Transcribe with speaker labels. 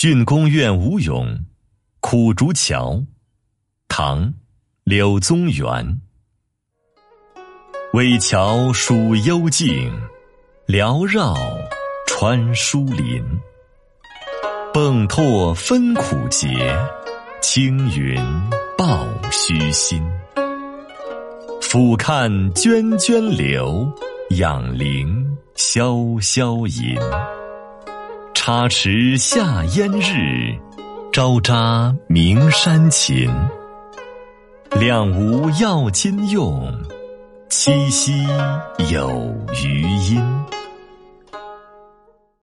Speaker 1: 训公怨吴咏，苦竹桥，唐，柳宗元。危桥属幽径，缭绕穿疏林。迸拓分苦节，青云抱虚心。俯看涓涓流，仰聆潇潇吟。插池夏烟日，朝扎鸣山琴。两无药金用，七夕有余音。